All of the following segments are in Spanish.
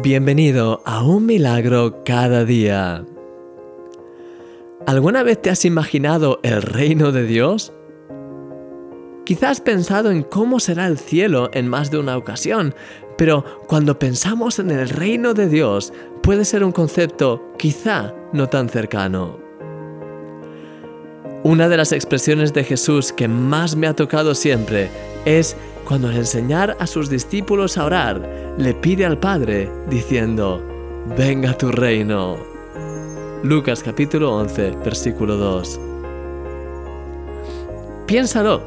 Bienvenido a un milagro cada día. ¿Alguna vez te has imaginado el reino de Dios? Quizás has pensado en cómo será el cielo en más de una ocasión, pero cuando pensamos en el reino de Dios puede ser un concepto quizá no tan cercano. Una de las expresiones de Jesús que más me ha tocado siempre es cuando al enseñar a sus discípulos a orar, le pide al Padre diciendo, venga tu reino. Lucas capítulo 11, versículo 2. Piénsalo,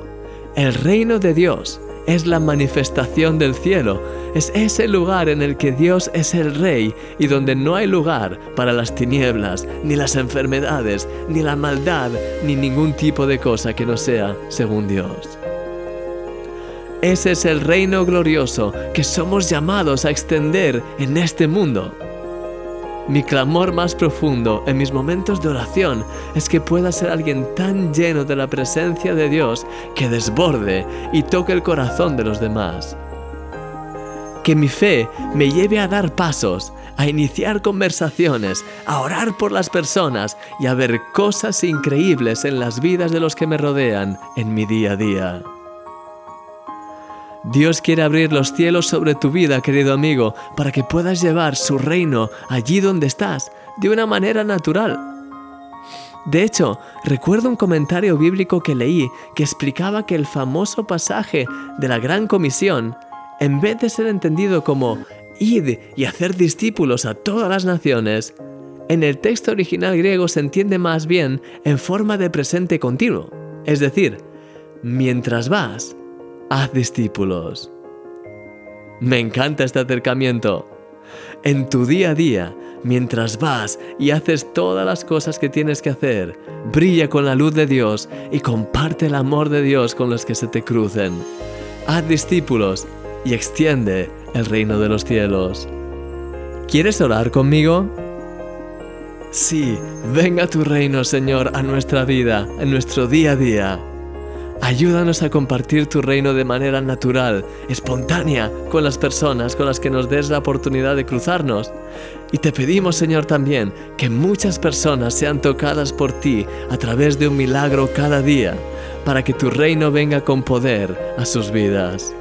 el reino de Dios es la manifestación del cielo, es ese lugar en el que Dios es el rey y donde no hay lugar para las tinieblas, ni las enfermedades, ni la maldad, ni ningún tipo de cosa que no sea según Dios. Ese es el reino glorioso que somos llamados a extender en este mundo. Mi clamor más profundo en mis momentos de oración es que pueda ser alguien tan lleno de la presencia de Dios que desborde y toque el corazón de los demás. Que mi fe me lleve a dar pasos, a iniciar conversaciones, a orar por las personas y a ver cosas increíbles en las vidas de los que me rodean en mi día a día. Dios quiere abrir los cielos sobre tu vida, querido amigo, para que puedas llevar su reino allí donde estás, de una manera natural. De hecho, recuerdo un comentario bíblico que leí que explicaba que el famoso pasaje de la Gran Comisión, en vez de ser entendido como id y hacer discípulos a todas las naciones, en el texto original griego se entiende más bien en forma de presente continuo, es decir, mientras vas, haz discípulos. Me encanta este acercamiento. En tu día a día, mientras vas y haces todas las cosas que tienes que hacer, brilla con la luz de Dios y comparte el amor de Dios con los que se te crucen. Haz discípulos y extiende el reino de los cielos. ¿Quieres orar conmigo? Sí, venga tu reino, Señor, a nuestra vida, en nuestro día a día. Ayúdanos a compartir tu reino de manera natural, espontánea, con las personas con las que nos des la oportunidad de cruzarnos. Y te pedimos, Señor, también que muchas personas sean tocadas por ti a través de un milagro cada día, para que tu reino venga con poder a sus vidas.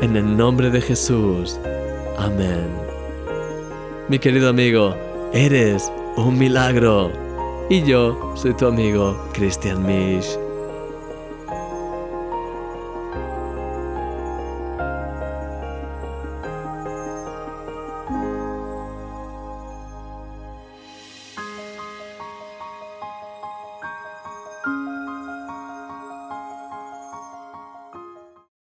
En el nombre de Jesús. Amén. Mi querido amigo, eres un milagro. Y yo soy tu amigo Christian Misch.